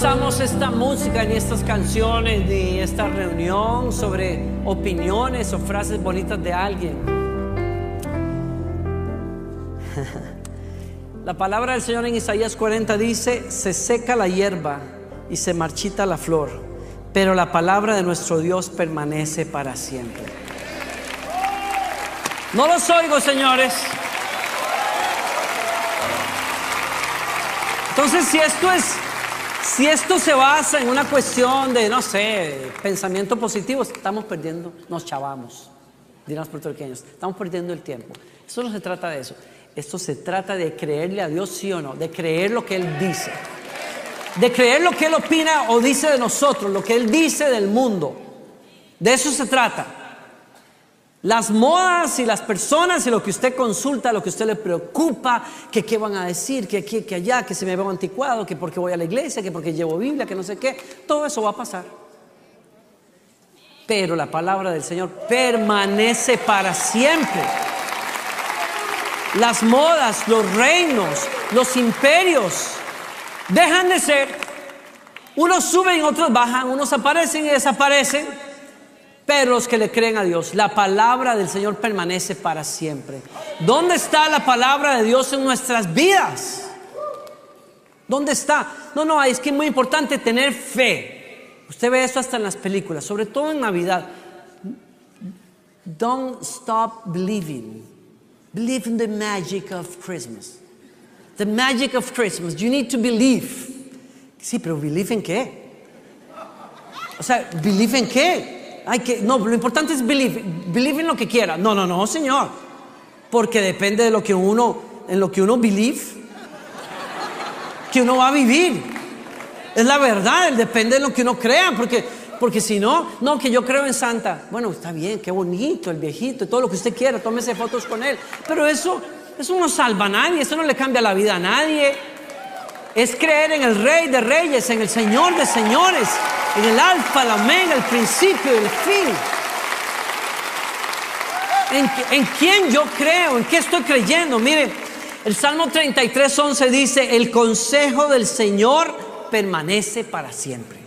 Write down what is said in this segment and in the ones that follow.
Basamos esta música ni estas canciones ni esta reunión sobre opiniones o frases bonitas de alguien. La palabra del Señor en Isaías 40 dice, se seca la hierba y se marchita la flor, pero la palabra de nuestro Dios permanece para siempre. No los oigo, señores. Entonces, si esto es si esto se basa en una cuestión de, no sé, pensamiento positivo, estamos perdiendo, nos chavamos, dirán los puertorriqueños, estamos perdiendo el tiempo. Esto no se trata de eso. Esto se trata de creerle a Dios sí o no, de creer lo que Él dice, de creer lo que Él opina o dice de nosotros, lo que Él dice del mundo. De eso se trata. Las modas y las personas y lo que usted consulta, lo que usted le preocupa, que qué van a decir, que aquí, que allá, que se me veo anticuado, que porque voy a la iglesia, que porque llevo Biblia, que no sé qué, todo eso va a pasar. Pero la palabra del Señor permanece para siempre. Las modas, los reinos, los imperios dejan de ser. Unos suben, otros bajan, unos aparecen y desaparecen. Pero los que le creen a Dios, la palabra del Señor permanece para siempre. ¿Dónde está la palabra de Dios en nuestras vidas? ¿Dónde está? No, no, es que es muy importante tener fe. Usted ve eso hasta en las películas, sobre todo en Navidad. Don't stop believing. Believe in the magic of Christmas. The magic of Christmas. You need to believe. Sí, pero believe en qué? O sea, believe en qué? Que, no, lo importante es believe, believe en lo que quiera. No, no, no, señor. Porque depende de lo que uno, en lo que uno believe, que uno va a vivir. Es la verdad, depende de lo que uno crea, porque, porque si no, no, que yo creo en Santa. Bueno, está bien, qué bonito, el viejito, todo lo que usted quiera, tómese fotos con él. Pero eso, eso no salva a nadie, eso no le cambia la vida a nadie. Es creer en el Rey de Reyes, en el Señor de Señores en el alfa, la omega, el principio y el fin. ¿En, quién yo creo? ¿En qué estoy creyendo? Mire, el Salmo 33, 11 dice, el consejo del Señor permanece para siempre.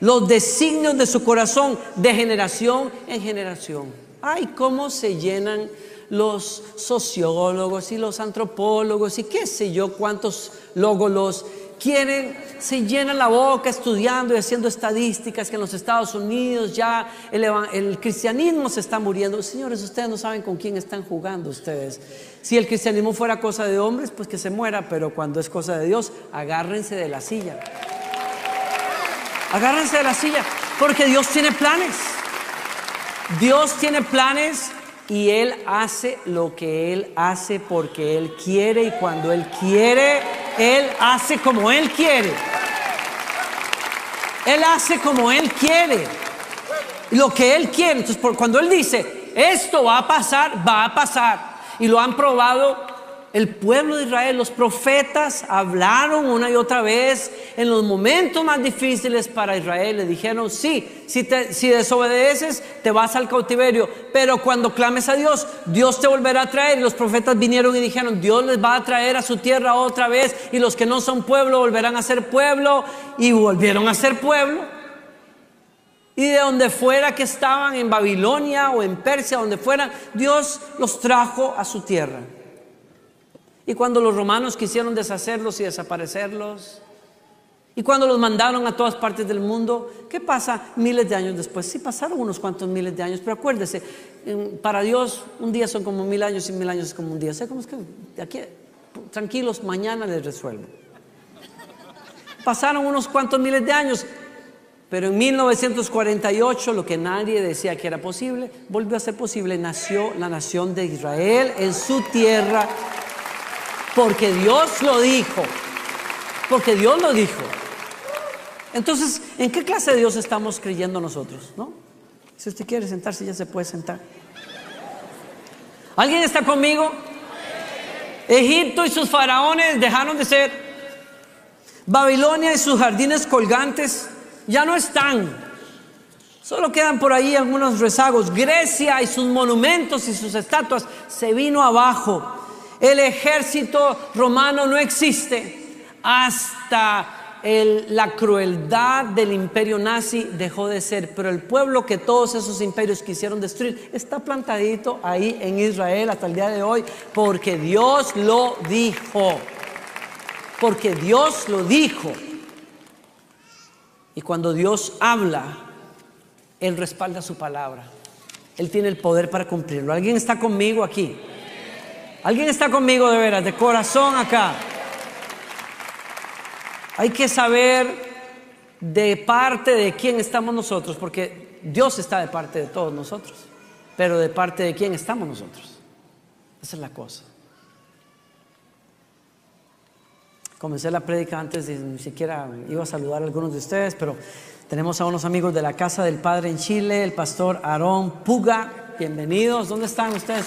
Los designios de su corazón de generación en generación. Ay, cómo se llenan los sociólogos y los antropólogos y qué sé yo, cuántos logos quieren, se llenan la boca estudiando y haciendo estadísticas que en los Estados Unidos ya el, cristianismo se está muriendo. Señores, ustedes no saben con quién están jugando ustedes. Si el cristianismo fuera cosa de hombres, pues que se muera, pero cuando es cosa de Dios, agárrense de la silla. Agárrense de la silla, porque Dios tiene planes. Dios tiene planes y Él hace lo que Él hace porque Él quiere y cuando Él quiere, Él hace como Él quiere. Él hace como Él quiere. Lo que Él quiere. Entonces, cuando Él dice, esto va a pasar, va a pasar. Y lo han probado el pueblo de Israel, los profetas hablaron una y otra vez en los momentos más difíciles para Israel. Le dijeron, sí, si, si desobedeces, te vas al cautiverio. Pero cuando clames a Dios, Dios te volverá a traer. Y los profetas vinieron y dijeron, Dios les va a traer a su tierra otra vez. Y los que no son pueblo volverán a ser pueblo. Y volvieron a ser pueblo. Y de donde fuera que estaban, en Babilonia o en Persia, donde fueran, Dios los trajo a su tierra. Y cuando los romanos quisieron deshacerlos y desaparecerlos, y cuando los mandaron a todas partes del mundo, ¿qué pasa miles de años después? Sí pasaron unos cuantos miles de años, pero acuérdese, para Dios un día son como mil años y mil años es como un día. ¿Sé cómo es que aquí, tranquilos, mañana les resuelvo? Pasaron unos cuantos miles de años, pero en 1948 lo que nadie decía que era posible, volvió a ser posible. Nació la nación de Israel en su tierra porque Dios lo dijo. Porque Dios lo dijo. Entonces, ¿en qué clase de Dios estamos creyendo nosotros? ¿No? Si usted quiere sentarse, ya se puede sentar. ¿Alguien está conmigo? Egipto y sus faraones dejaron de ser. Babilonia y sus jardines colgantes ya no están. Solo quedan por ahí algunos rezagos. Grecia y sus monumentos y sus estatuas se vino abajo. El ejército romano no existe hasta la crueldad del imperio nazi dejó de ser, pero el pueblo que todos esos imperios quisieron destruir está plantadito ahí en Israel hasta el día de hoy, porque Dios lo dijo, porque Dios lo dijo. Y cuando Dios habla, Él respalda su palabra. Él tiene el poder para cumplirlo. ¿Alguien está conmigo aquí? ¿Alguien está conmigo de veras, de corazón acá? Hay que saber de parte de quién estamos nosotros, porque Dios está de parte de todos nosotros, pero de parte de quién estamos nosotros. Esa es la cosa. Comencé la prédica antes de ni siquiera iba a saludar a algunos de ustedes, pero tenemos a unos amigos de la Casa del Padre en Chile, el pastor Aarón Puga. Bienvenidos. ¿Dónde están ustedes?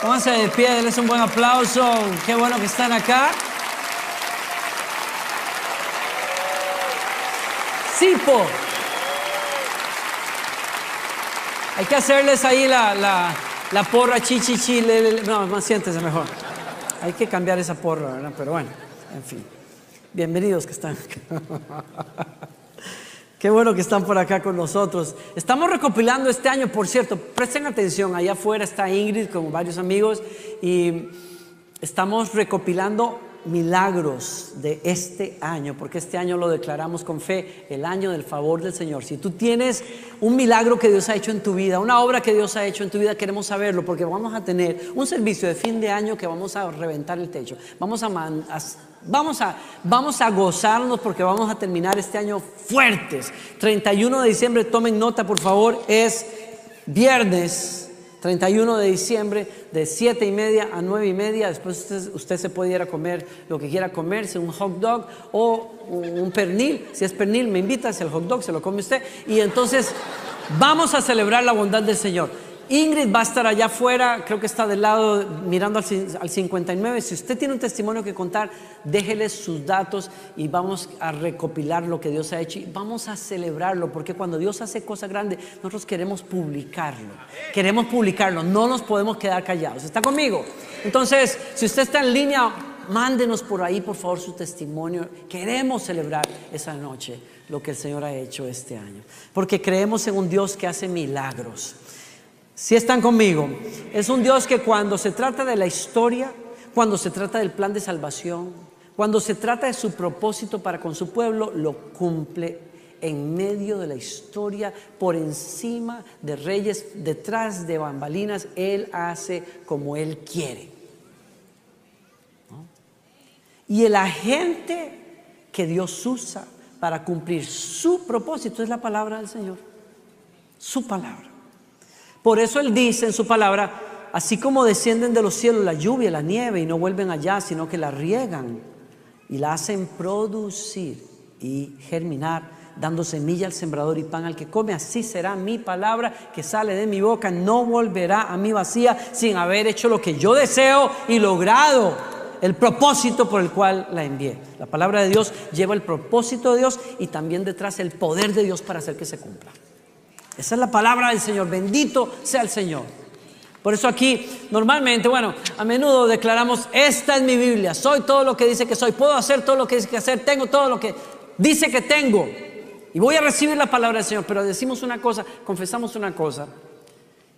Pónganse de pie, denles un buen aplauso. Qué bueno que están acá. Sipo. Hay que hacerles ahí la, la, porra chichichi. No, más siéntese mejor. Hay que cambiar esa porra, ¿verdad? Pero bueno, en fin. Bienvenidos que están acá. Qué bueno que están por acá con nosotros. Estamos recopilando este año, por cierto, presten atención, allá afuera está Ingrid con varios amigos y estamos recopilando milagros de este año, porque este año lo declaramos con fe, el año del favor del Señor. Si tú tienes un milagro que Dios ha hecho en tu vida, una obra que Dios ha hecho en tu vida, queremos saberlo, porque vamos a tener un servicio de fin de año que vamos a reventar el techo. Vamos a, vamos a, vamos a gozarnos porque vamos a terminar este año fuertes. 31 de diciembre, tomen nota por favor, es viernes 31 de diciembre, de 7 y media a 9 y media. Después usted, se puede ir a comer lo que quiera comerse, un hot dog o un pernil. Si es pernil, me invita, si el hot dog se lo come usted. Y entonces vamos a celebrar la bondad del Señor. Ingrid va a estar allá afuera, creo que está del lado mirando al, 59. Si usted tiene un testimonio que contar, déjele sus datos y vamos a recopilar lo que Dios ha hecho y vamos a celebrarlo, porque cuando Dios hace cosas grandes, nosotros queremos publicarlo. Queremos publicarlo, no nos podemos quedar callados. ¿Está conmigo? Entonces, si usted está en línea, mándenos por ahí, por favor, su testimonio. Queremos celebrar esa noche lo que el Señor ha hecho este año, porque creemos en un Dios que hace milagros. Si están conmigo, es un Dios que cuando se trata de la historia, cuando se trata del plan de salvación, cuando se trata de su propósito para con su pueblo, lo cumple en medio de la historia, por encima de reyes, detrás de bambalinas, Él hace como Él quiere. Y el agente que Dios usa para cumplir su propósito es la palabra del Señor, su palabra. Por eso Él dice en su palabra, así como descienden de los cielos la lluvia, la nieve y no vuelven allá, sino que la riegan y la hacen producir y germinar, dando semilla al sembrador y pan al que come, así será mi palabra que sale de mi boca, no volverá a mí vacía sin haber hecho lo que yo deseo y logrado el propósito por el cual la envié. La palabra de Dios lleva el propósito de Dios y también detrás el poder de Dios para hacer que se cumpla. Esa es la palabra del Señor. Bendito sea el Señor. Por eso aquí normalmente, bueno, a menudo declaramos, esta es mi Biblia, soy todo lo que dice que soy, puedo hacer todo lo que dice que hacer, tengo todo lo que dice que tengo. Y voy a recibir la palabra del Señor, pero decimos una cosa, confesamos una cosa,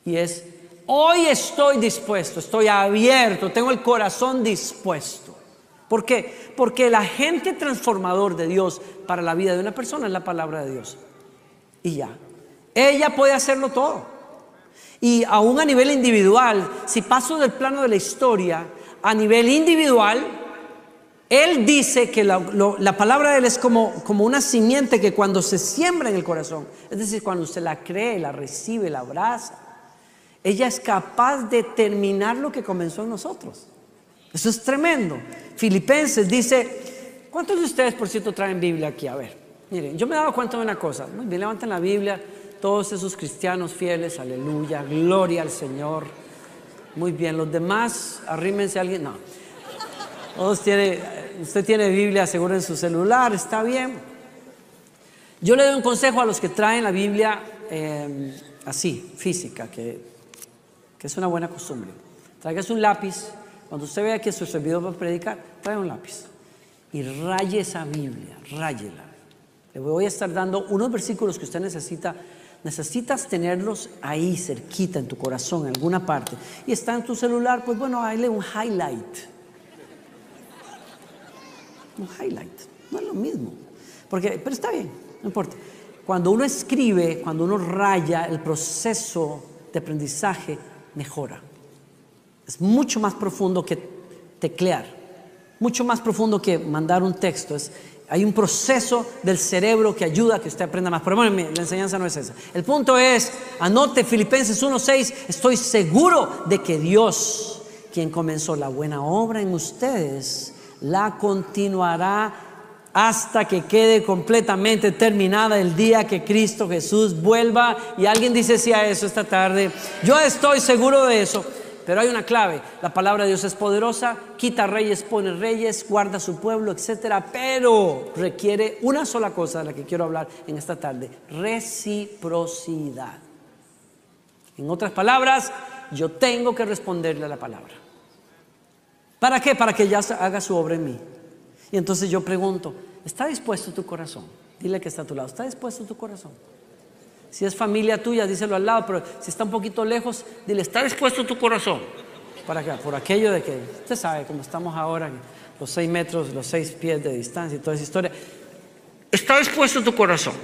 y es, hoy estoy dispuesto, estoy abierto, tengo el corazón dispuesto. ¿Por qué? Porque el agente transformador de Dios para la vida de una persona es la palabra de Dios. Y ya. Ella puede hacerlo todo. Y aún a nivel individual, si paso del plano de la historia, a nivel individual, él dice que la, palabra de Él es como, una simiente que cuando se siembra en el corazón, es decir, cuando usted la cree, la recibe, la abraza, ella es capaz de terminar lo que comenzó en nosotros. Eso es tremendo. Filipenses dice, ¿cuántos de ustedes, por cierto, traen Biblia aquí? A ver, miren, yo me he dado cuenta de una cosa. Muy bien, levanten la Biblia, todos esos cristianos fieles, aleluya, gloria al Señor. Muy bien, los demás, arrímense a alguien, no. Tiene, usted tiene Biblia seguro en su celular, está bien. Yo le doy un consejo a los que traen la Biblia em, así, física, que, que es una buena costumbre. Traigas un lápiz, cuando usted vea que su servidor va a predicar, trae un lápiz y raye esa Biblia, ráyela. Le voy a estar dando unos versículos que usted necesita. Necesitas tenerlos ahí cerquita en tu corazón, en alguna parte. Y está en tu celular, pues bueno, hazle un highlight. Un highlight. No es lo mismo. Porque, pero está bien, no importa. Cuando uno escribe, cuando uno raya, el proceso de aprendizaje mejora. Es mucho más profundo que teclear, mucho más profundo que mandar un texto. Es, hay un proceso del cerebro que ayuda a que usted aprenda más. Pero bueno, la enseñanza no es esa. El punto es, anote Filipenses 1.6, estoy seguro de que Dios, quien comenzó la buena obra en ustedes, la continuará hasta que quede completamente terminada el día que Cristo Jesús vuelva. Y alguien dice sí a eso esta tarde. Yo estoy seguro de eso. Pero hay una clave, la palabra de Dios es poderosa, quita reyes, pone reyes, guarda su pueblo, etcétera, pero requiere una sola cosa de la que quiero hablar en esta tarde, reciprocidad. En otras palabras, yo tengo que responderle a la palabra. ¿Para qué? Para que ya haga su obra en mí. Y entonces yo pregunto, ¿está dispuesto tu corazón? Dile que está a tu lado, ¿está dispuesto tu corazón? Si es familia tuya, díselo al lado, pero si está un poquito lejos, dile, ¿está dispuesto tu corazón? Para acá, por aquello de que, usted sabe, como estamos ahora, los seis metros, los seis pies de distancia y toda esa historia. ¿Está dispuesto tu corazón?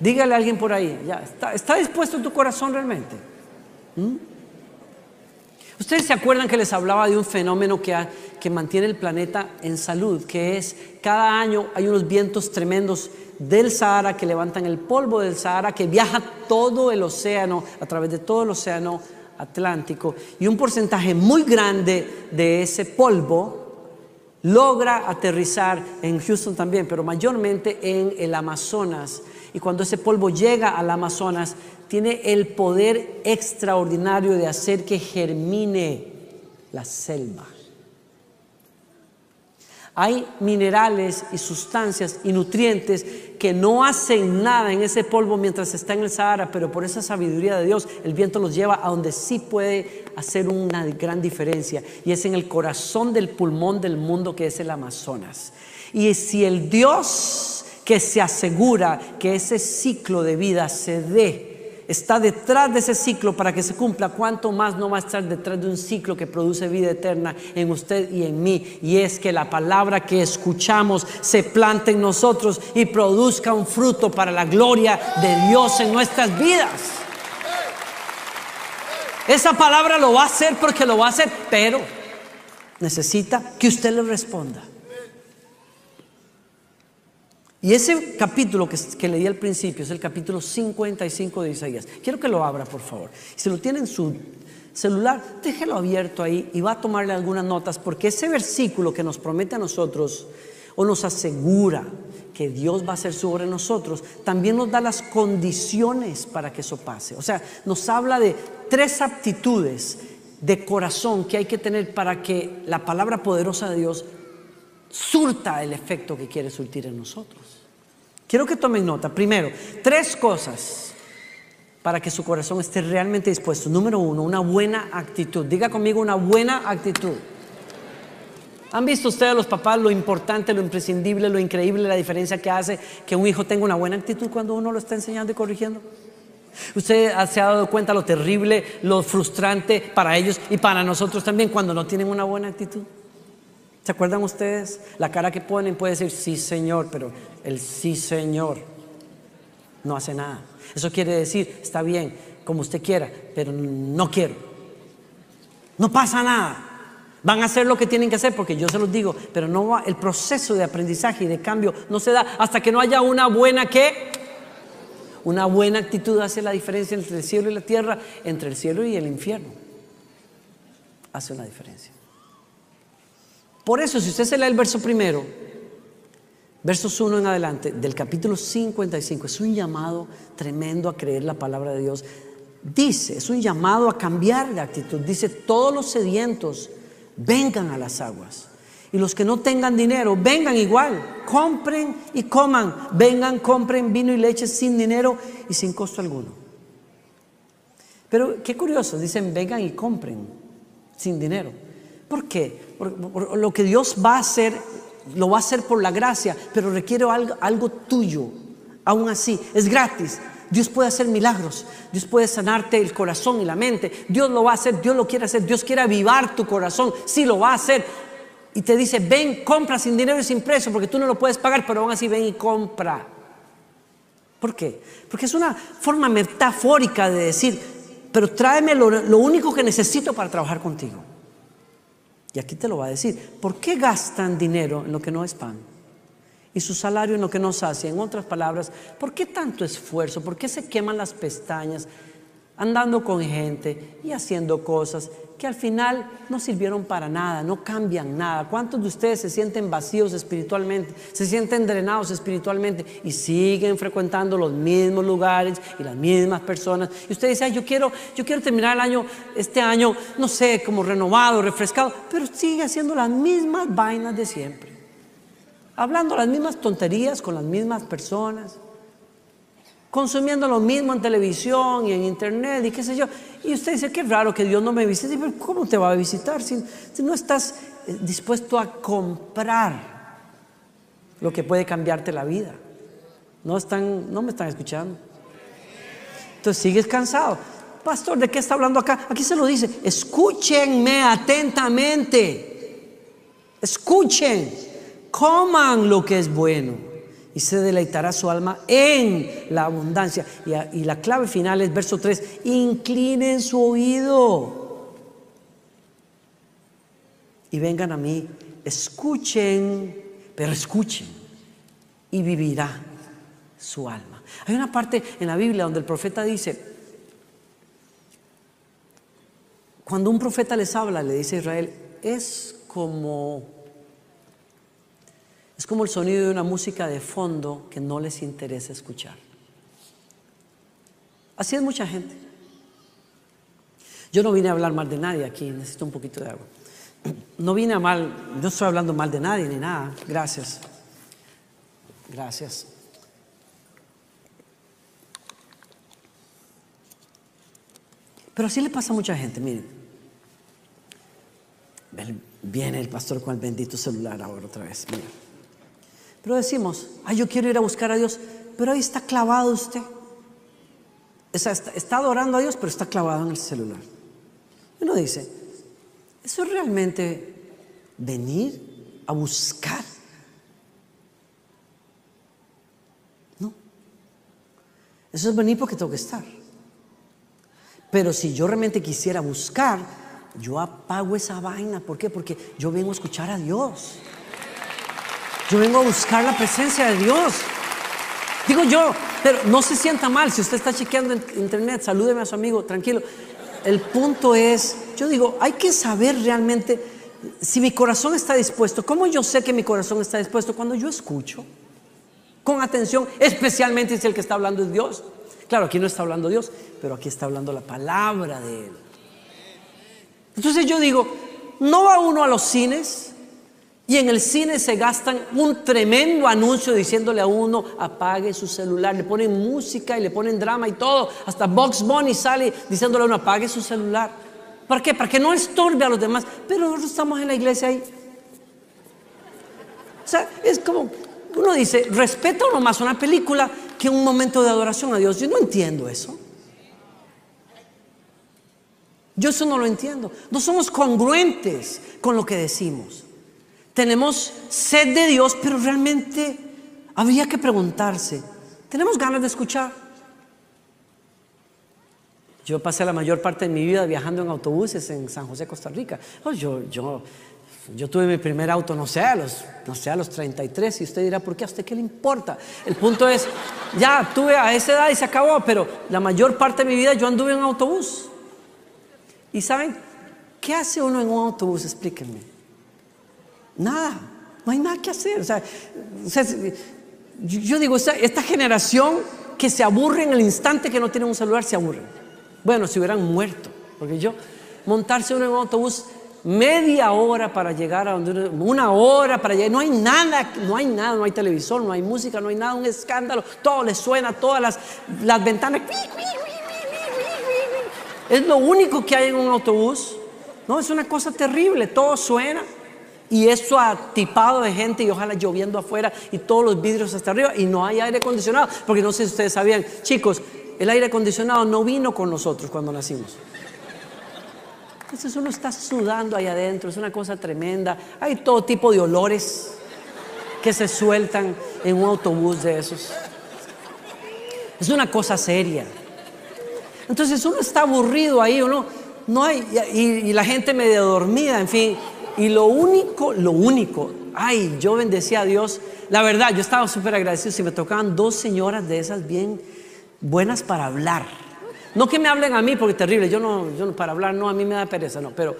Dígale a alguien por ahí, ya, ¿está, dispuesto tu corazón realmente? ¿Mm? Ustedes se acuerdan que les hablaba de un fenómeno que, que mantiene el planeta en salud, que es cada año hay unos vientos tremendos del Sahara que levantan el polvo del Sahara que viaja todo el océano, a través de todo el océano Atlántico, y un porcentaje muy grande de ese polvo logra aterrizar en Houston también, pero mayormente en el Amazonas. Y cuando ese polvo llega al Amazonas, tiene el poder extraordinario de hacer que germine la selva. Hay minerales y sustancias y nutrientes que no hacen nada en ese polvo mientras está en el Sahara, pero por esa sabiduría de Dios el viento los lleva a donde sí puede hacer una gran diferencia y es en el corazón del pulmón del mundo que es el Amazonas. Y si el Dios que se asegura que ese ciclo de vida se dé, está detrás de ese ciclo para que se cumpla, cuánto más no va a estar detrás de un ciclo que produce vida eterna en usted y en mí. Y es que la palabra que escuchamos se plante en nosotros y produzca un fruto para la gloria de Dios en nuestras vidas. Esa palabra lo va a hacer porque lo va a hacer, pero necesita que usted le responda. Y ese capítulo que, leí al principio es el capítulo 55 de Isaías. Quiero que lo abra, por favor. Si lo tiene en su celular, déjelo abierto ahí y va a tomarle algunas notas, porque ese versículo que nos promete a nosotros o nos asegura que Dios va a hacer en nosotros, también nos da las condiciones para que eso pase. O sea, nos habla de tres aptitudes de corazón que hay que tener para que la palabra poderosa de Dios surta el efecto que quiere surtir en nosotros. Quiero que tomen nota. Primero, tres cosas para que su corazón esté realmente dispuesto. Número uno, una buena actitud. Diga conmigo una buena actitud. ¿Han visto ustedes los papás lo importante, lo imprescindible, lo increíble, la diferencia que hace que un hijo tenga una buena actitud cuando uno lo está enseñando y corrigiendo? Usted se ha dado cuenta lo terrible, lo frustrante para ellos y para nosotros también cuando no tienen una buena actitud. ¿Se acuerdan ustedes? La cara que ponen puede decir sí, Señor, pero el sí, Señor no hace nada. Eso quiere decir, está bien, como usted quiera, pero no quiero. No pasa nada. Van a hacer lo que tienen que hacer porque yo se los digo, pero no va, el proceso de aprendizaje y de cambio no se da hasta que no haya una buena que una buena actitud hace la diferencia entre el cielo y la tierra, entre el cielo y el infierno. Hace una diferencia. Por eso, si usted se lee el verso primero, versos 1 en adelante, del capítulo 55, es un llamado tremendo a creer la palabra de Dios. Dice, es un llamado a cambiar de actitud. Dice, todos los sedientos vengan a las aguas. Y los que no tengan dinero, vengan igual, compren y coman. Vengan, compren vino y leche sin dinero y sin costo alguno. Pero qué curioso, dicen, vengan y compren sin dinero. ¿Por qué? Lo que Dios va a hacer, lo va a hacer por la gracia, pero requiere algo, algo tuyo. Aún así, es gratis. Dios puede hacer milagros. Dios puede sanarte el corazón y la mente. Dios lo va a hacer, Dios lo quiere hacer. Dios quiere avivar tu corazón. Sí, lo va a hacer. Y te dice, ven, compra sin dinero y sin precio, porque tú no lo puedes pagar, pero aún así ven y compra. ¿Por qué? Porque es una forma metafórica de decir, pero tráeme lo, lo único que necesito para trabajar contigo. Y aquí te lo va a decir. ¿Por qué gastan dinero en lo que no es pan? Y su salario en lo que no sacia. En otras palabras, ¿por qué tanto esfuerzo? ¿Por qué se queman las pestañas andando con gente y haciendo cosas que al final no sirvieron para nada, no cambian nada. ¿Cuántos de ustedes se sienten vacíos espiritualmente, se sienten drenados espiritualmente y siguen frecuentando los mismos lugares y las mismas personas? Y usted dice, yo quiero, yo quiero terminar el año, este año, no sé, como renovado, refrescado, pero sigue haciendo las mismas vainas de siempre, hablando las mismas tonterías con las mismas personas consumiendo lo mismo en televisión y en internet y qué sé yo. Y usted dice, qué raro que Dios no me visite. Pero ¿cómo te va a visitar si, no estás eh, dispuesto a comprar lo que puede cambiarte la vida? No, están, no me están escuchando. Entonces sigues cansado. Pastor, ¿de qué está hablando acá? Aquí se lo dice, escúchenme atentamente. Escuchen, coman lo que es bueno y se deleitará su alma en la abundancia. Y, la clave final es verso 3, inclinen su oído y vengan a mí, escuchen, pero escuchen y vivirá su alma. Hay una parte en la Biblia donde el profeta dice, cuando un profeta les habla, le dice a Israel, es como es como el sonido de una música de fondo que no les interesa escuchar. Así es mucha gente. Yo no vine a hablar mal de nadie aquí, necesito un poquito de agua. No vine a mal, no estoy hablando mal de nadie ni nada. Gracias. Gracias. Pero así le pasa a mucha gente, miren. Viene el pastor con el bendito celular ahora otra vez. Miren. Pero decimos, ay, yo quiero ir a buscar a Dios, pero ahí está clavado usted. está, está, adorando a Dios, pero está clavado en el celular. Uno dice, ¿eso es realmente venir a buscar? No. Eso es venir porque tengo que estar. Pero si yo realmente quisiera buscar, yo apago esa vaina. ¿Por qué? Porque yo vengo a escuchar a Dios. Yo vengo a buscar la presencia de Dios. Digo yo, pero no se sienta mal si usted está chequeando en internet, salúdeme a su amigo, tranquilo. El punto es, yo digo, hay que saber realmente si mi corazón está dispuesto. ¿Cómo yo sé que mi corazón está dispuesto? Cuando yo escucho con atención, especialmente si el que está hablando es Dios. Claro, aquí no está hablando Dios, pero aquí está hablando la palabra de Él. Entonces yo digo, no va uno a los cines y en el cine se gastan un tremendo anuncio diciéndole a uno, apague su celular. Le ponen música y le ponen drama y todo. Hasta Box Bunny sale diciéndole a uno, apague su celular. ¿Para qué? Para que no estorbe a los demás. Pero nosotros estamos en la iglesia ahí. O sea, es como, uno dice, respeta uno más una película que un momento de adoración a Dios. Yo no entiendo eso. Yo eso no lo entiendo. No somos congruentes con lo que decimos tenemos sed de Dios, pero realmente habría que preguntarse, ¿tenemos ganas de escuchar? Yo pasé la mayor parte de mi vida viajando en autobuses en San José, Costa Rica. Oh, yo, yo, yo tuve mi primer auto, no sé, a los, no sé, a los 33, y usted dirá, ¿por qué a usted qué le importa? El punto es, ya tuve a esa edad y se acabó, pero la mayor parte de mi vida yo anduve en autobús. ¿Y saben qué hace uno en un autobús? Explíquenme. Nada, no hay nada que hacer. O sea, yo, digo, esta, generación que se aburre en el instante que no tiene un celular, se aburre. Bueno, si hubieran muerto, porque yo montarse en un autobús media hora para llegar a donde una hora para llegar, no hay nada, no hay nada, no hay televisor, no hay música, no hay nada, un escándalo, todo le suena, todas las, las ventanas. Es lo único que hay en un autobús. No, es una cosa terrible, todo suena. Y eso atipado de gente y ojalá lloviendo afuera y todos los vidrios hasta arriba y no hay aire acondicionado. Porque no sé si ustedes sabían, chicos, el aire acondicionado no vino con nosotros cuando nacimos. Entonces uno está sudando ahí adentro, es una cosa tremenda. Hay todo tipo de olores que se sueltan en un autobús de esos. Es una cosa seria. Entonces uno está aburrido ahí, uno no hay, y, la gente medio dormida, en fin. Y lo único, lo único, ay, yo bendecía a Dios. La verdad, yo estaba súper agradecido si me tocaban dos señoras de esas bien buenas para hablar. No que me hablen a mí, porque es terrible, yo no, yo para hablar no, a mí me da pereza, no, pero,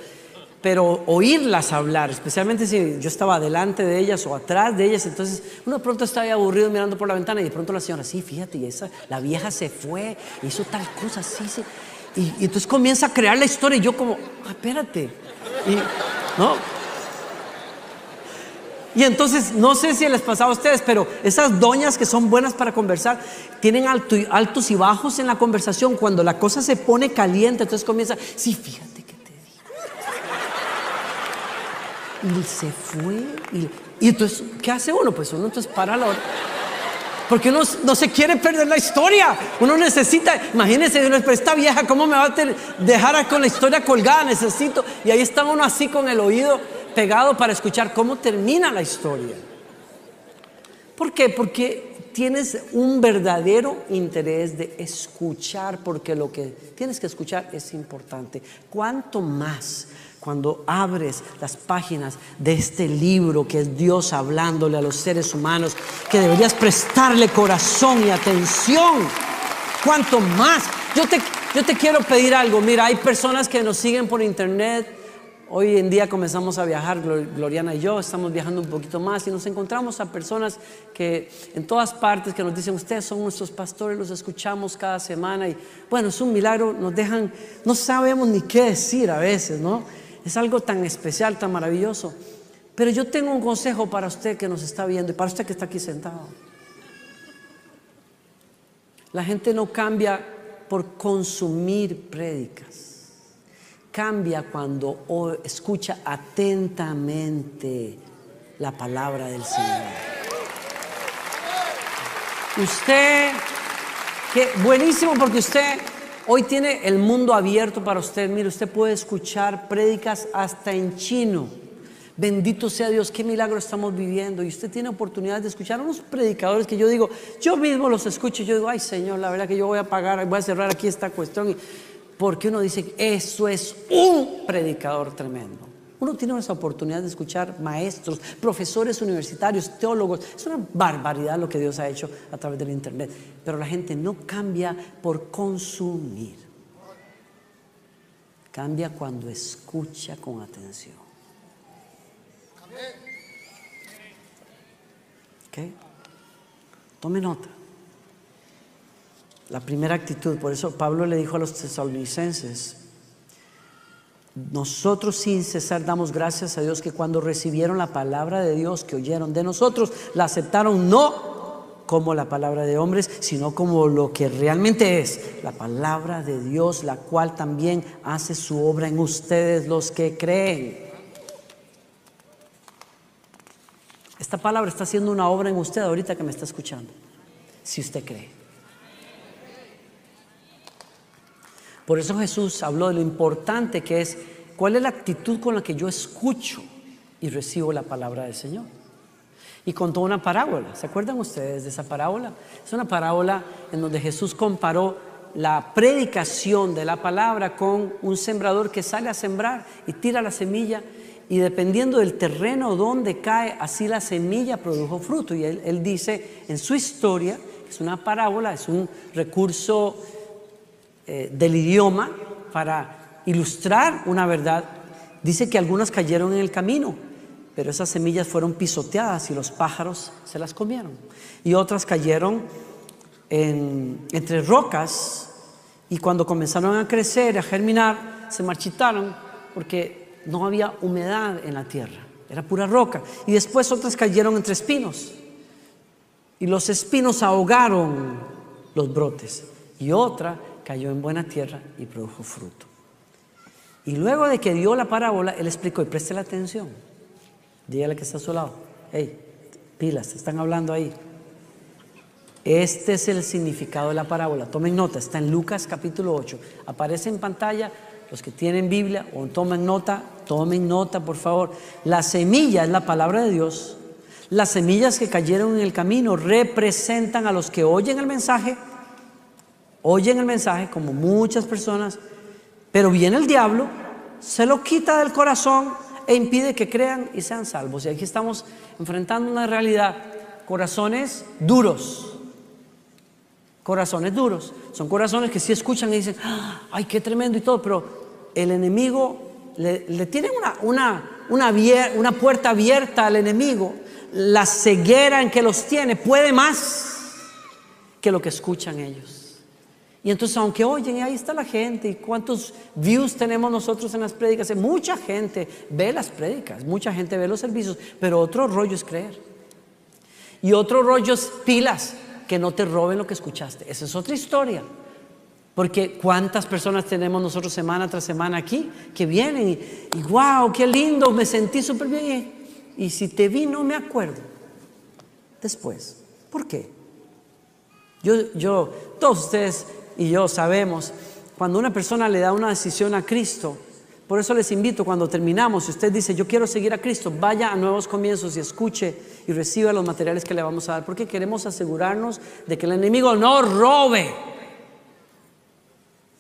pero oírlas hablar, especialmente si yo estaba delante de ellas o atrás de ellas, entonces uno de pronto estaba aburrido mirando por la ventana y de pronto la señora, sí, fíjate, y esa, la vieja se fue, hizo tal cosa, sí, sí. Y, entonces comienza a crear la historia y yo como, ah, espérate. Y, ¿no? Y entonces, no sé si les pasaba a ustedes, pero esas doñas que son buenas para conversar, tienen altos y bajos en la conversación. Cuando la cosa se pone caliente, entonces comienza, sí, fíjate que te digo. Y se fue. Y, entonces, ¿qué hace uno? Pues uno entonces para la hora. Porque uno no se quiere perder la historia. Uno necesita, imagínense, pero esta vieja, ¿cómo me va a dejar con la historia colgada? Necesito. Y ahí está uno así con el oído pegado para escuchar cómo termina la historia. ¿Por qué? Porque tienes un verdadero interés de escuchar, porque lo que tienes que escuchar es importante. ¿Cuánto más? Cuando abres las páginas de este libro que es Dios hablándole a los seres humanos, que deberías prestarle corazón y atención. Cuanto más. Yo te, yo te quiero pedir algo. Mira, hay personas que nos siguen por internet. Hoy en día comenzamos a viajar, Gloriana y yo, estamos viajando un poquito más y nos encontramos a personas que en todas partes que nos dicen, ustedes son nuestros pastores, los escuchamos cada semana y bueno, es un milagro, nos dejan, no sabemos ni qué decir a veces, ¿no? Es algo tan especial, tan maravilloso. Pero yo tengo un consejo para usted que nos está viendo y para usted que está aquí sentado. La gente no cambia por consumir prédicas. Cambia cuando escucha atentamente la palabra del Señor. Usted, que buenísimo porque usted Hoy tiene el mundo abierto para usted. Mire, usted puede escuchar prédicas hasta en chino. Bendito sea Dios, qué milagro estamos viviendo. Y usted tiene oportunidad de escuchar a unos predicadores que yo digo, yo mismo los escucho yo digo, ay Señor, la verdad que yo voy a pagar, voy a cerrar aquí esta cuestión. Porque uno dice, eso es un predicador tremendo. Uno tiene esa oportunidad de escuchar maestros, profesores universitarios, teólogos. Es una barbaridad lo que Dios ha hecho a través del Internet. Pero la gente no cambia por consumir. Cambia cuando escucha con atención. ¿Ok? Tome nota. La primera actitud, por eso Pablo le dijo a los tesalonicenses, nosotros sin cesar damos gracias a Dios que cuando recibieron la palabra de Dios que oyeron de nosotros, la aceptaron no como la palabra de hombres, sino como lo que realmente es, la palabra de Dios, la cual también hace su obra en ustedes los que creen. Esta palabra está haciendo una obra en usted ahorita que me está escuchando, si usted cree. Por eso Jesús habló de lo importante que es cuál es la actitud con la que yo escucho y recibo la palabra del Señor. Y contó una parábola. ¿Se acuerdan ustedes de esa parábola? Es una parábola en donde Jesús comparó la predicación de la palabra con un sembrador que sale a sembrar y tira la semilla y dependiendo del terreno donde cae, así la semilla produjo fruto. Y él, él dice en su historia, es una parábola, es un recurso eh, del idioma para ilustrar una verdad, dice que algunas cayeron en el camino, pero esas semillas fueron pisoteadas y los pájaros se las comieron. Y otras cayeron entre rocas y cuando comenzaron a crecer, a germinar, se marchitaron porque no había humedad en la tierra, era pura roca. Y después otras cayeron entre espinos y los espinos ahogaron los brotes. Y otra cayó en buena tierra y produjo fruto. Y luego de que dio la parábola, él explicó, y preste la atención, dígale que está a su lado, hey, pilas, están hablando ahí. Este es el significado de la parábola. Tomen nota, está en Lucas capítulo 8. Aparece en pantalla los que tienen Biblia o tomen nota, tomen nota por favor. La semilla es la palabra de Dios. Las semillas que cayeron en el camino representan a los que oyen el mensaje, oyen el mensaje como muchas personas, pero viene el diablo, se lo quita del corazón e impide que crean y sean salvos. Y aquí estamos enfrentando una realidad, corazones duros, corazones duros. Son corazones que sí escuchan y dicen, ay, qué tremendo y todo, pero el enemigo le, tiene una, una, una puerta abierta al enemigo. La ceguera en que los tiene puede más que lo que escuchan ellos. Y entonces, aunque oyen, y ahí está la gente, y cuántos views tenemos nosotros en las prédicas, mucha gente ve las prédicas, mucha gente ve los servicios, pero otro rollo es creer. Y otro rollo es pilas que no te roben lo que escuchaste. Esa es otra historia. Porque cuántas personas tenemos nosotros semana tras semana aquí que vienen y, y wow, qué lindo, me sentí súper bien. Y si te vi, no me acuerdo. Después, ¿por qué? Yo, yo, todos ustedes y yo sabemos, cuando una persona le da una decisión a Cristo, por eso les invito, cuando terminamos, si usted dice, yo quiero seguir a Cristo, vaya a nuevos comienzos y escuche y reciba los materiales que le vamos a dar, porque queremos asegurarnos de que el enemigo no robe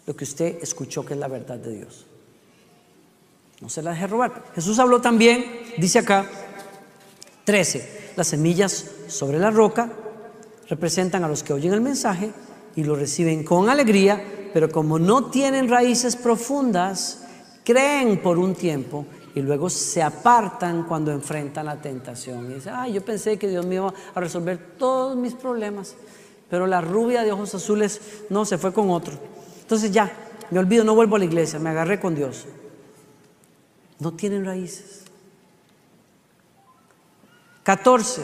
lo que usted escuchó que es la verdad de Dios. No se la deje robar. Jesús habló también, dice acá, 13, las semillas sobre la roca representan a los que oyen el mensaje y lo reciben con alegría, pero como no tienen raíces profundas, creen por un tiempo y luego se apartan cuando enfrentan la tentación. Y dicen, ay, yo pensé que Dios me iba a resolver todos mis problemas, pero la rubia de ojos azules no, se fue con otro. Entonces ya, me olvido, no vuelvo a la iglesia, me agarré con Dios. No tienen raíces. 14.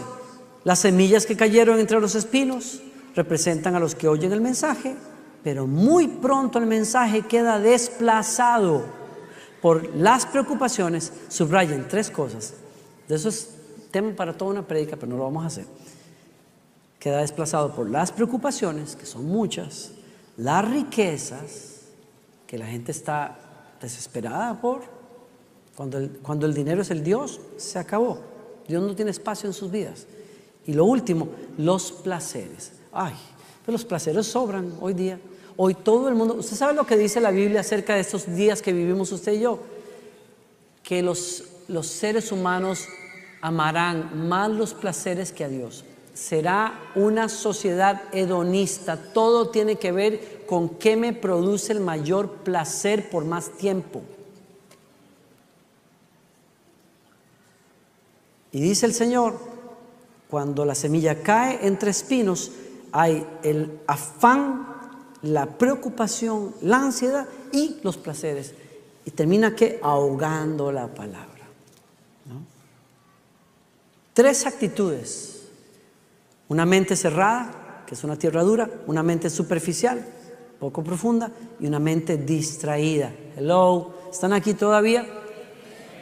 Las semillas que cayeron entre los espinos representan a los que oyen el mensaje, pero muy pronto el mensaje queda desplazado por las preocupaciones, subrayen tres cosas. De eso es tema para toda una predica, pero no lo vamos a hacer. Queda desplazado por las preocupaciones, que son muchas, las riquezas, que la gente está desesperada por. Cuando el, cuando el dinero es el Dios, se acabó. Dios no tiene espacio en sus vidas. Y lo último, los placeres. Ay, pero los placeres sobran hoy día. Hoy todo el mundo, ¿usted sabe lo que dice la Biblia acerca de estos días que vivimos usted y yo? Que los, los seres humanos amarán más los placeres que a Dios. Será una sociedad hedonista. Todo tiene que ver con qué me produce el mayor placer por más tiempo. Y dice el Señor, cuando la semilla cae entre espinos, hay el afán la preocupación, la ansiedad y los placeres. Y termina que ahogando la palabra. Tres actitudes. Una mente cerrada, que es una tierra dura, una mente superficial, poco profunda, y una mente distraída. Hello, ¿están aquí todavía?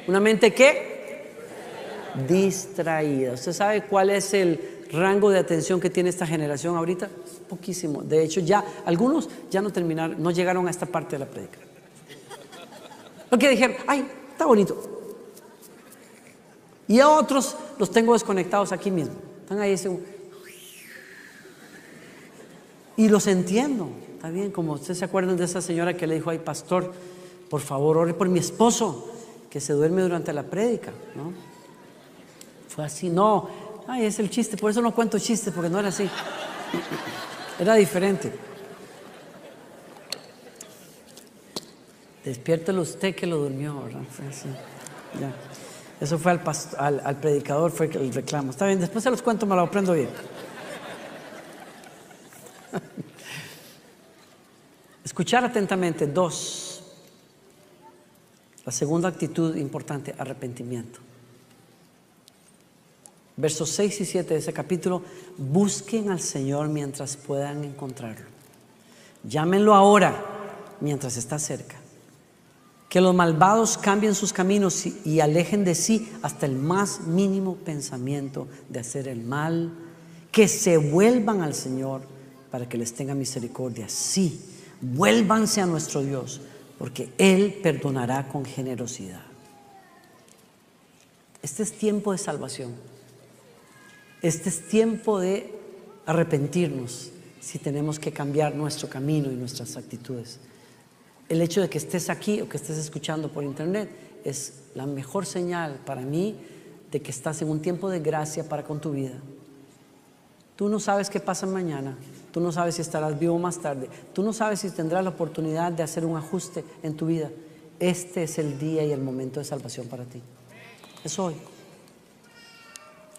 ¿Una mente qué? Distraída. ¿Usted sabe cuál es el rango de atención que tiene esta generación ahorita? Poquísimo. De hecho, ya algunos ya no terminaron, no llegaron a esta parte de la predica. Porque dijeron, ay, está bonito. Y a otros los tengo desconectados aquí mismo. Están ahí ese... Y los entiendo. Está bien, como ustedes se acuerdan de esa señora que le dijo, ay, pastor, por favor, ore por mi esposo, que se duerme durante la prédica. ¿no? Fue así, no, Ay, es el chiste, por eso no cuento chistes, porque no era así. Era diferente. Despiértelo usted que lo durmió, ¿verdad? Eso fue al, al, predicador, fue el reclamo. Está bien, después se los cuento, me lo aprendo bien. Escuchar atentamente. Dos. La segunda actitud importante, arrepentimiento. Versos 6 y 7 de ese capítulo, busquen al Señor mientras puedan encontrarlo. Llámenlo ahora, mientras está cerca. Que los malvados cambien sus caminos y, alejen de sí hasta el más mínimo pensamiento de hacer el mal. Que se vuelvan al Señor para que les tenga misericordia. Sí, vuélvanse a nuestro Dios, porque Él perdonará con generosidad. Este es tiempo de salvación. Este es tiempo de arrepentirnos si tenemos que cambiar nuestro camino y nuestras actitudes. El hecho de que estés aquí o que estés escuchando por internet es la mejor señal para mí de que estás en un tiempo de gracia para con tu vida. Tú no sabes qué pasa mañana, tú no sabes si estarás vivo más tarde, tú no sabes si tendrás la oportunidad de hacer un ajuste en tu vida. Este es el día y el momento de salvación para ti. Es hoy.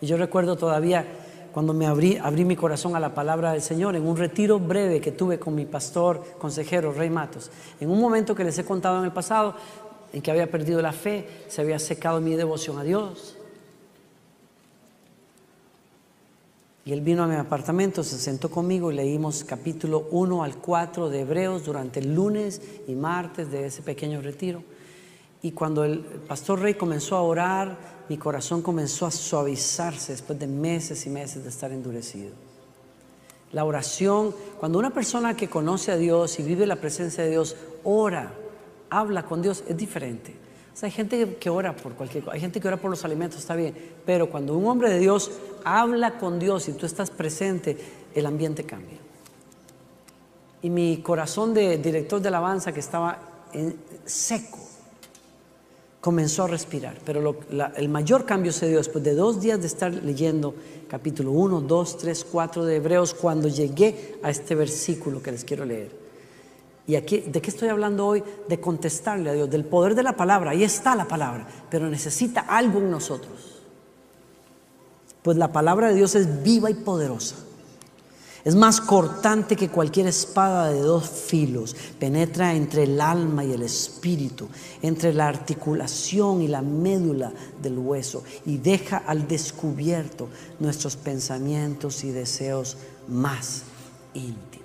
Y yo recuerdo todavía cuando me abrí, abrí mi corazón a la palabra del Señor en un retiro breve que tuve con mi pastor, consejero, Rey Matos. En un momento que les he contado en el pasado, en que había perdido la fe, se había secado mi devoción a Dios. Y él vino a mi apartamento, se sentó conmigo y leímos capítulo 1 al 4 de Hebreos durante el lunes y martes de ese pequeño retiro. Y cuando el pastor Rey comenzó a orar, mi corazón comenzó a suavizarse después de meses y meses de estar endurecido. La oración, cuando una persona que conoce a Dios y vive la presencia de Dios, ora, habla con Dios, es diferente. hay gente que ora por cualquier cosa, hay gente que ora por los alimentos, está bien, pero cuando un hombre de Dios habla con Dios y tú estás presente, el ambiente cambia. Y mi corazón de director de alabanza que estaba en seco, comenzó a respirar. Pero el mayor cambio se dio después de dos días de estar leyendo capítulo 1, 2, 3, 4 de Hebreos, cuando llegué a este versículo que les quiero leer. ¿Y aquí, de qué estoy hablando hoy? De contestarle a Dios, del poder de la palabra. Ahí está la palabra, pero necesita algo en nosotros. Pues la palabra de Dios es viva y poderosa es más cortante que cualquier espada de dos filos. Penetra entre el alma y el espíritu, entre la articulación y la médula del hueso y deja al descubierto nuestros pensamientos y deseos más íntimos.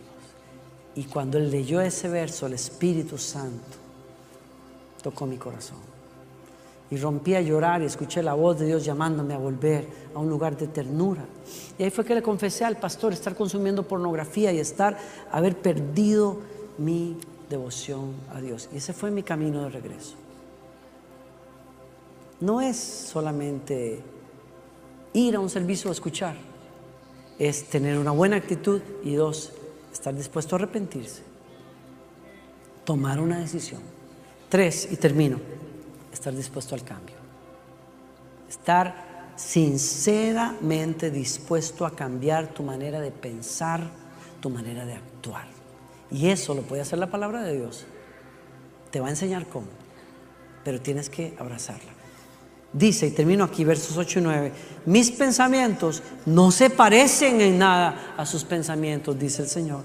Y cuando él leyó ese verso, el Espíritu Santo tocó mi corazón. Y rompí a llorar y escuché la voz de Dios llamándome a volver a un lugar de ternura. Y ahí fue que le confesé al pastor estar consumiendo pornografía y estar, haber perdido mi devoción a Dios. Y ese fue mi camino de regreso. No es solamente ir a un servicio a escuchar, es tener una buena actitud y dos, estar dispuesto a arrepentirse, tomar una decisión. Tres, y termino estar dispuesto al cambio. Estar sinceramente dispuesto a cambiar tu manera de pensar, tu manera de actuar. Y eso lo puede hacer la palabra de Dios. Te va a enseñar cómo, pero tienes que abrazarla. Dice, y termino aquí, versos 8 y 9, mis pensamientos no se parecen en nada a sus pensamientos, dice el Señor.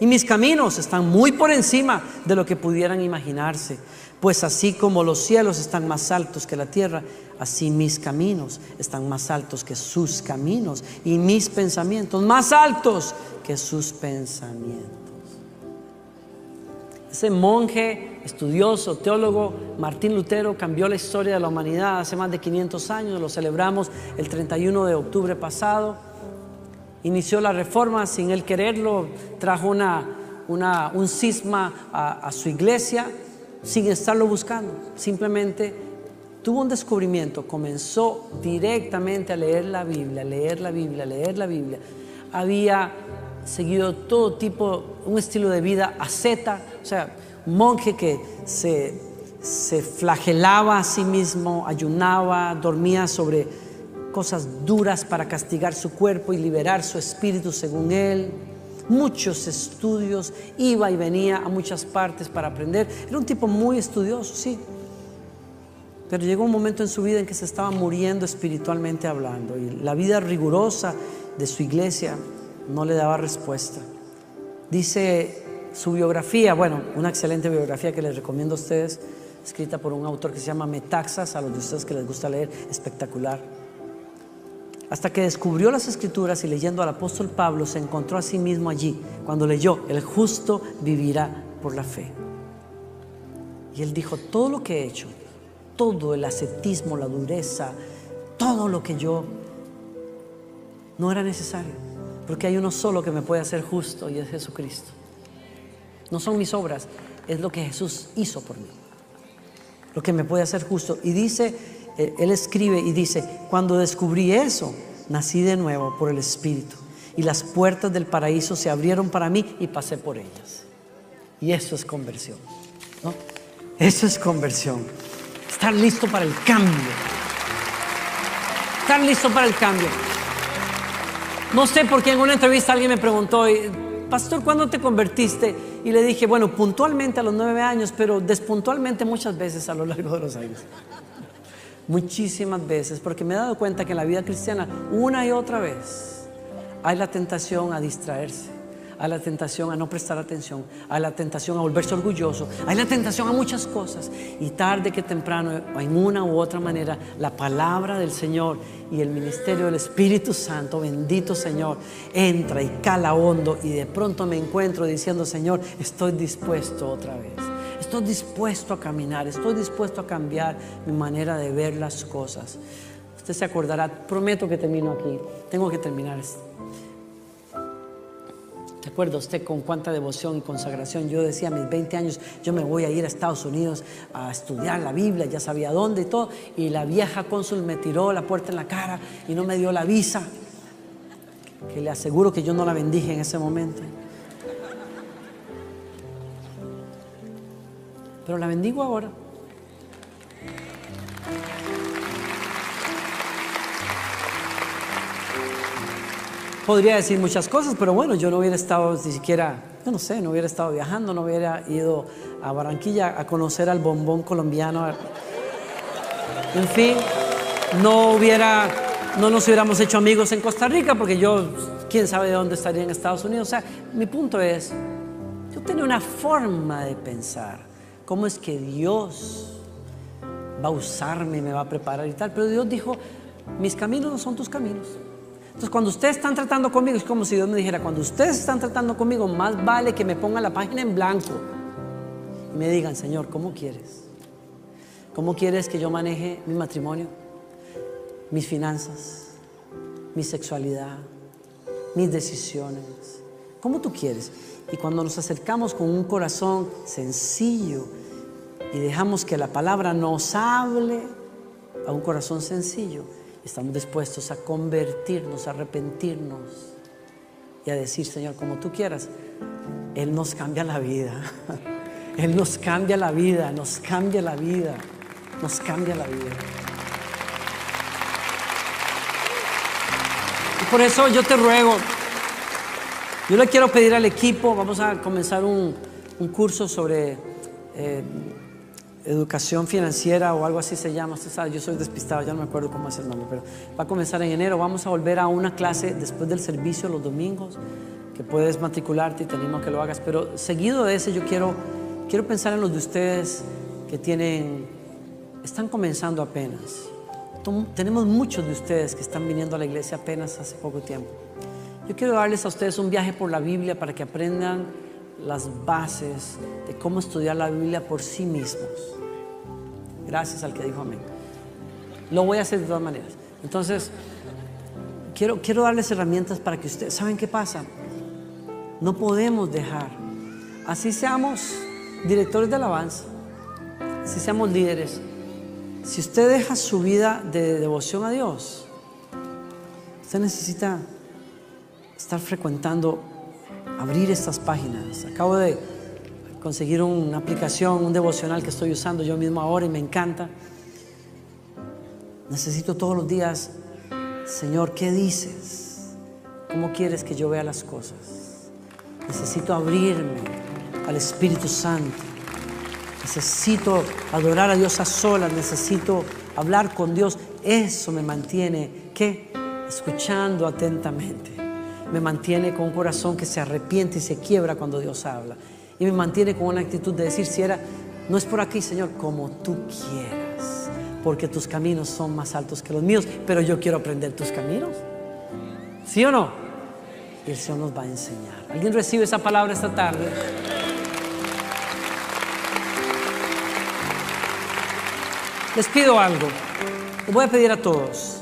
Y mis caminos están muy por encima de lo que pudieran imaginarse. Pues así como los cielos están más altos que la tierra, así mis caminos están más altos que sus caminos y mis pensamientos más altos que sus pensamientos. Ese monje, estudioso, teólogo, Martín Lutero, cambió la historia de la humanidad hace más de 500 años, lo celebramos el 31 de octubre pasado. Inició la reforma sin él quererlo, trajo una, un cisma a su iglesia, sin estarlo buscando. Simplemente tuvo un descubrimiento, comenzó directamente a leer la Biblia, leer la Biblia, leer la Biblia. Había seguido todo tipo, un estilo de vida asceta, o sea, un monje que se, se flagelaba a sí mismo, ayunaba, dormía sobre cosas duras para castigar su cuerpo y liberar su espíritu según él muchos estudios, iba y venía a muchas partes para aprender. Era un tipo muy estudioso, sí. Pero llegó un momento en su vida en que se estaba muriendo espiritualmente hablando y la vida rigurosa de su iglesia no le daba respuesta. Dice su biografía, bueno, una excelente biografía que les recomiendo a ustedes, escrita por un autor que se llama Metaxas, a los de ustedes que les gusta leer, espectacular. Hasta que descubrió las escrituras y leyendo al apóstol Pablo se encontró a sí mismo allí, cuando leyó, el justo vivirá por la fe. Y él dijo, todo lo que he hecho, todo el ascetismo, la dureza, todo lo que yo no era necesario, porque hay uno solo que me puede hacer justo y es Jesucristo. No son mis obras, es lo que Jesús hizo por mí, lo que me puede hacer justo. Y dice, él escribe y dice, cuando descubrí eso, nací de nuevo por el Espíritu y las puertas del paraíso se abrieron para mí y pasé por ellas. Y eso es conversión. ¿no? Eso es conversión. Estar listo para el cambio. Estar listo para el cambio. No sé por qué en una entrevista alguien me preguntó, Pastor, ¿cuándo te convertiste? Y le dije, bueno, puntualmente a los nueve años, pero despuntualmente muchas veces a lo largo de los años. Muchísimas veces, porque me he dado cuenta que en la vida cristiana, una y otra vez, hay la tentación a distraerse hay la tentación a no prestar atención, hay la tentación a volverse orgulloso, hay la tentación a muchas cosas. Y tarde que temprano, en una u otra manera, la palabra del Señor y el ministerio del Espíritu Santo, bendito Señor, entra y cala hondo y de pronto me encuentro diciendo, Señor, estoy dispuesto otra vez. Estoy dispuesto a caminar, estoy dispuesto a cambiar mi manera de ver las cosas. Usted se acordará, prometo que termino aquí, tengo que terminar esto. ¿Recuerda usted con cuánta devoción y consagración? Yo decía a mis 20 años, yo me voy a ir a Estados Unidos a estudiar la Biblia, ya sabía dónde y todo. Y la vieja cónsul me tiró la puerta en la cara y no me dio la visa. Que le aseguro que yo no la bendije en ese momento. Pero la bendigo ahora. podría decir muchas cosas, pero bueno, yo no hubiera estado ni siquiera, yo no sé, no hubiera estado viajando, no hubiera ido a Barranquilla a conocer al bombón colombiano. En fin, no hubiera, no nos hubiéramos hecho amigos en Costa Rica, porque yo, quién sabe de dónde estaría en Estados Unidos. O sea, mi punto es, yo tenía una forma de pensar, cómo es que Dios va a usarme, me va a preparar y tal, pero Dios dijo, mis caminos no son tus caminos. Entonces, cuando ustedes están tratando conmigo, es como si Dios me dijera, cuando ustedes están tratando conmigo, más vale que me pongan la página en blanco y me digan, Señor, ¿cómo quieres? ¿Cómo quieres que yo maneje mi matrimonio, mis finanzas, mi sexualidad, mis decisiones? ¿Cómo tú quieres? Y cuando nos acercamos con un corazón sencillo y dejamos que la palabra nos hable a un corazón sencillo, estamos dispuestos a convertirnos, a arrepentirnos y a decir, Señor, como tú quieras, Él nos cambia la vida. Él nos cambia la vida, nos cambia la vida, nos cambia la vida. Y por eso yo te ruego, yo le quiero pedir al equipo, vamos a comenzar un, curso sobre eh, educación financiera o algo así se llama, usted sabe, yo soy despistado, ya no me acuerdo cómo es el nombre, pero va a comenzar en enero, vamos a volver a una clase después del servicio los domingos, que puedes matricularte y te animo a que lo hagas, pero seguido de ese yo quiero, quiero pensar en los de ustedes que tienen, están comenzando apenas. Tenemos muchos de ustedes que están viniendo a la iglesia apenas hace poco tiempo. Yo quiero darles a ustedes un viaje por la Biblia para que aprendan las bases de cómo estudiar la Biblia por sí mismos. Gracias al que dijo amén. Lo voy a hacer de todas maneras. Entonces, quiero, quiero darles herramientas para que ustedes, ¿saben qué pasa? No podemos dejar, así seamos directores de alabanza, así seamos líderes, si usted deja su vida de devoción a Dios, usted necesita estar frecuentando, abrir estas páginas. Acabo de conseguir una aplicación, un devocional que estoy usando yo mismo ahora y me encanta. Necesito todos los días, Señor, ¿qué dices? ¿Cómo quieres que yo vea las cosas? Necesito abrirme al Espíritu Santo. necesito adorar a Dios a solas, necesito hablar con Dios. Eso me mantiene, ¿qué? Escuchando atentamente. Me mantiene con un corazón que se arrepiente y se quiebra cuando Dios habla. Y me mantiene con una actitud de decir, si era, no es por aquí, Señor, como tú quieras. Porque tus caminos son más altos que los míos, pero yo quiero aprender tus caminos. ¿Sí o no? Y el Señor nos va a enseñar. ¿Alguien recibe esa palabra esta tarde? Les pido algo. Les voy a pedir a todos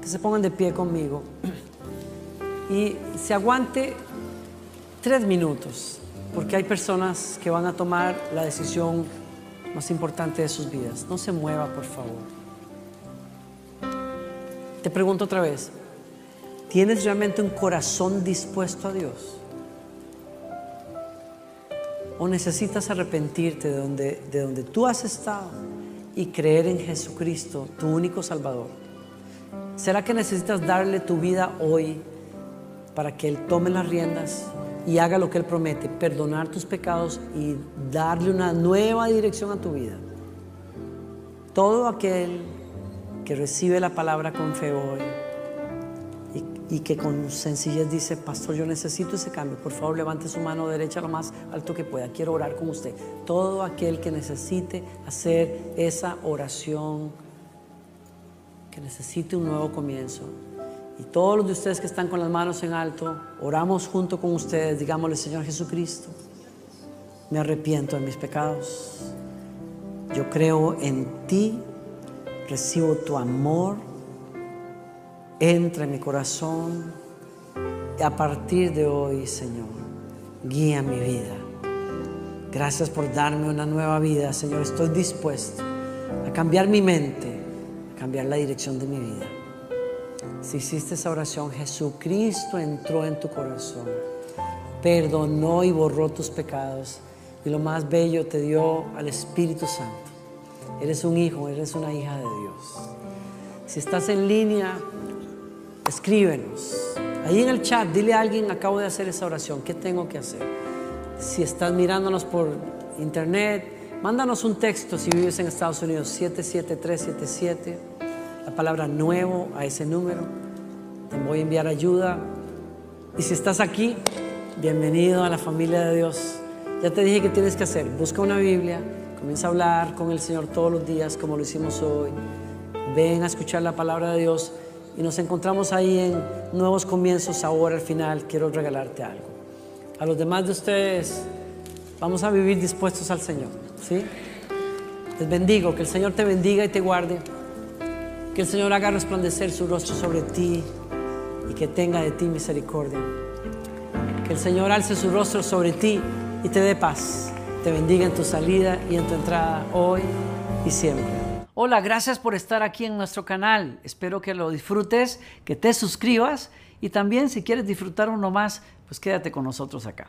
que se pongan de pie conmigo y se aguante tres minutos, porque hay personas que van a tomar la decisión más importante de sus vidas. No se mueva, por favor. Te pregunto otra vez, ¿tienes realmente un corazón dispuesto a Dios? ¿O necesitas arrepentirte de donde, de donde tú has estado? y creer en Jesucristo, tu único Salvador? ¿Será que necesitas darle tu vida hoy para que Él tome las riendas y haga lo que Él promete, perdonar tus pecados y darle una nueva dirección a tu vida? Todo aquel que recibe la palabra con fe hoy, y que con sencillez dice, pastor, yo necesito ese cambio, por favor levante su mano derecha lo más alto que pueda, quiero orar con usted. Todo aquel que necesite hacer esa oración, que necesite un nuevo comienzo. Y todos los de ustedes que están con las manos en alto, oramos junto con ustedes, digámosle, Señor Jesucristo, me arrepiento de mis pecados. Yo creo en ti, recibo tu amor entra en mi corazón y a partir de hoy, Señor, guía mi vida. Gracias por darme una nueva vida, Señor. Estoy dispuesto a cambiar mi mente, a cambiar la dirección de mi vida. Si hiciste esa oración, Jesucristo entró en tu corazón, perdonó y borró tus pecados y lo más bello te dio al Espíritu Santo. Eres un hijo, eres una hija de Dios. Si estás en línea, escríbenos. Ahí en el chat, dile a alguien, acabo de hacer esa oración, ¿qué tengo que hacer? Si estás mirándonos por internet, mándanos un texto si vives en Estados Unidos, 77377, la palabra nuevo a ese número. Te voy a enviar ayuda. Y si estás aquí, bienvenido a la familia de Dios. Ya te dije que tienes que hacer. Busca una Biblia, comienza a hablar con el Señor todos los días como lo hicimos hoy. Ven a escuchar la palabra de Dios y nos encontramos ahí en nuevos comienzos. Ahora al final quiero regalarte algo. A los demás de ustedes, vamos a vivir dispuestos al Señor. ¿sí? Les bendigo, que el Señor te bendiga y te guarde. Que el Señor haga resplandecer su rostro sobre ti y que tenga de ti misericordia. Que el Señor alce su rostro sobre ti y te dé paz. Te bendiga en tu salida y en tu entrada hoy y siempre. Hola, gracias por estar aquí en nuestro canal. Espero que lo disfrutes, que te suscribas y también si quieres disfrutar uno más, pues quédate con nosotros acá.